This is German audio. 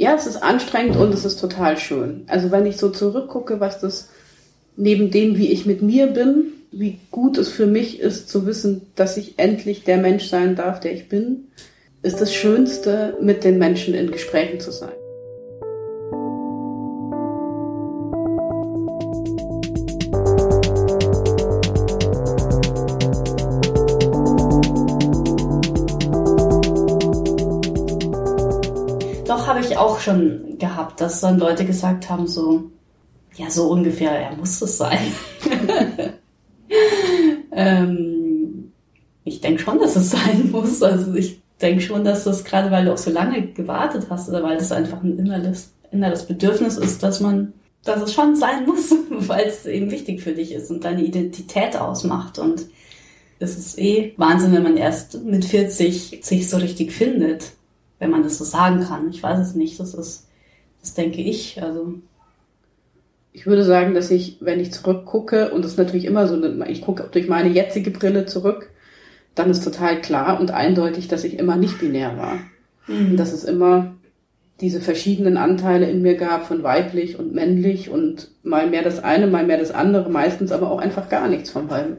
ja, es ist anstrengend und es ist total schön. Also wenn ich so zurückgucke, was das neben dem, wie ich mit mir bin, wie gut es für mich ist zu wissen, dass ich endlich der Mensch sein darf, der ich bin, ist das Schönste, mit den Menschen in Gesprächen zu sein. Habe ich auch schon gehabt, dass dann Leute gesagt haben, so, ja, so ungefähr, er muss es sein. ähm, ich denke schon, dass es sein muss. Also ich denke schon, dass das gerade, weil du auch so lange gewartet hast oder weil das einfach ein inneres, inneres Bedürfnis ist, dass man, dass es schon sein muss, weil es eben wichtig für dich ist und deine Identität ausmacht. Und es ist eh Wahnsinn, wenn man erst mit 40 sich so richtig findet, wenn man das so sagen kann. Ich weiß es nicht. Das ist, das denke ich. Also ich würde sagen, dass ich, wenn ich zurückgucke, und das ist natürlich immer so, ich gucke durch meine jetzige Brille zurück, dann ist total klar und eindeutig, dass ich immer nicht binär war. Mhm. Dass es immer diese verschiedenen Anteile in mir gab von weiblich und männlich und mal mehr das eine, mal mehr das andere, meistens aber auch einfach gar nichts von beiden.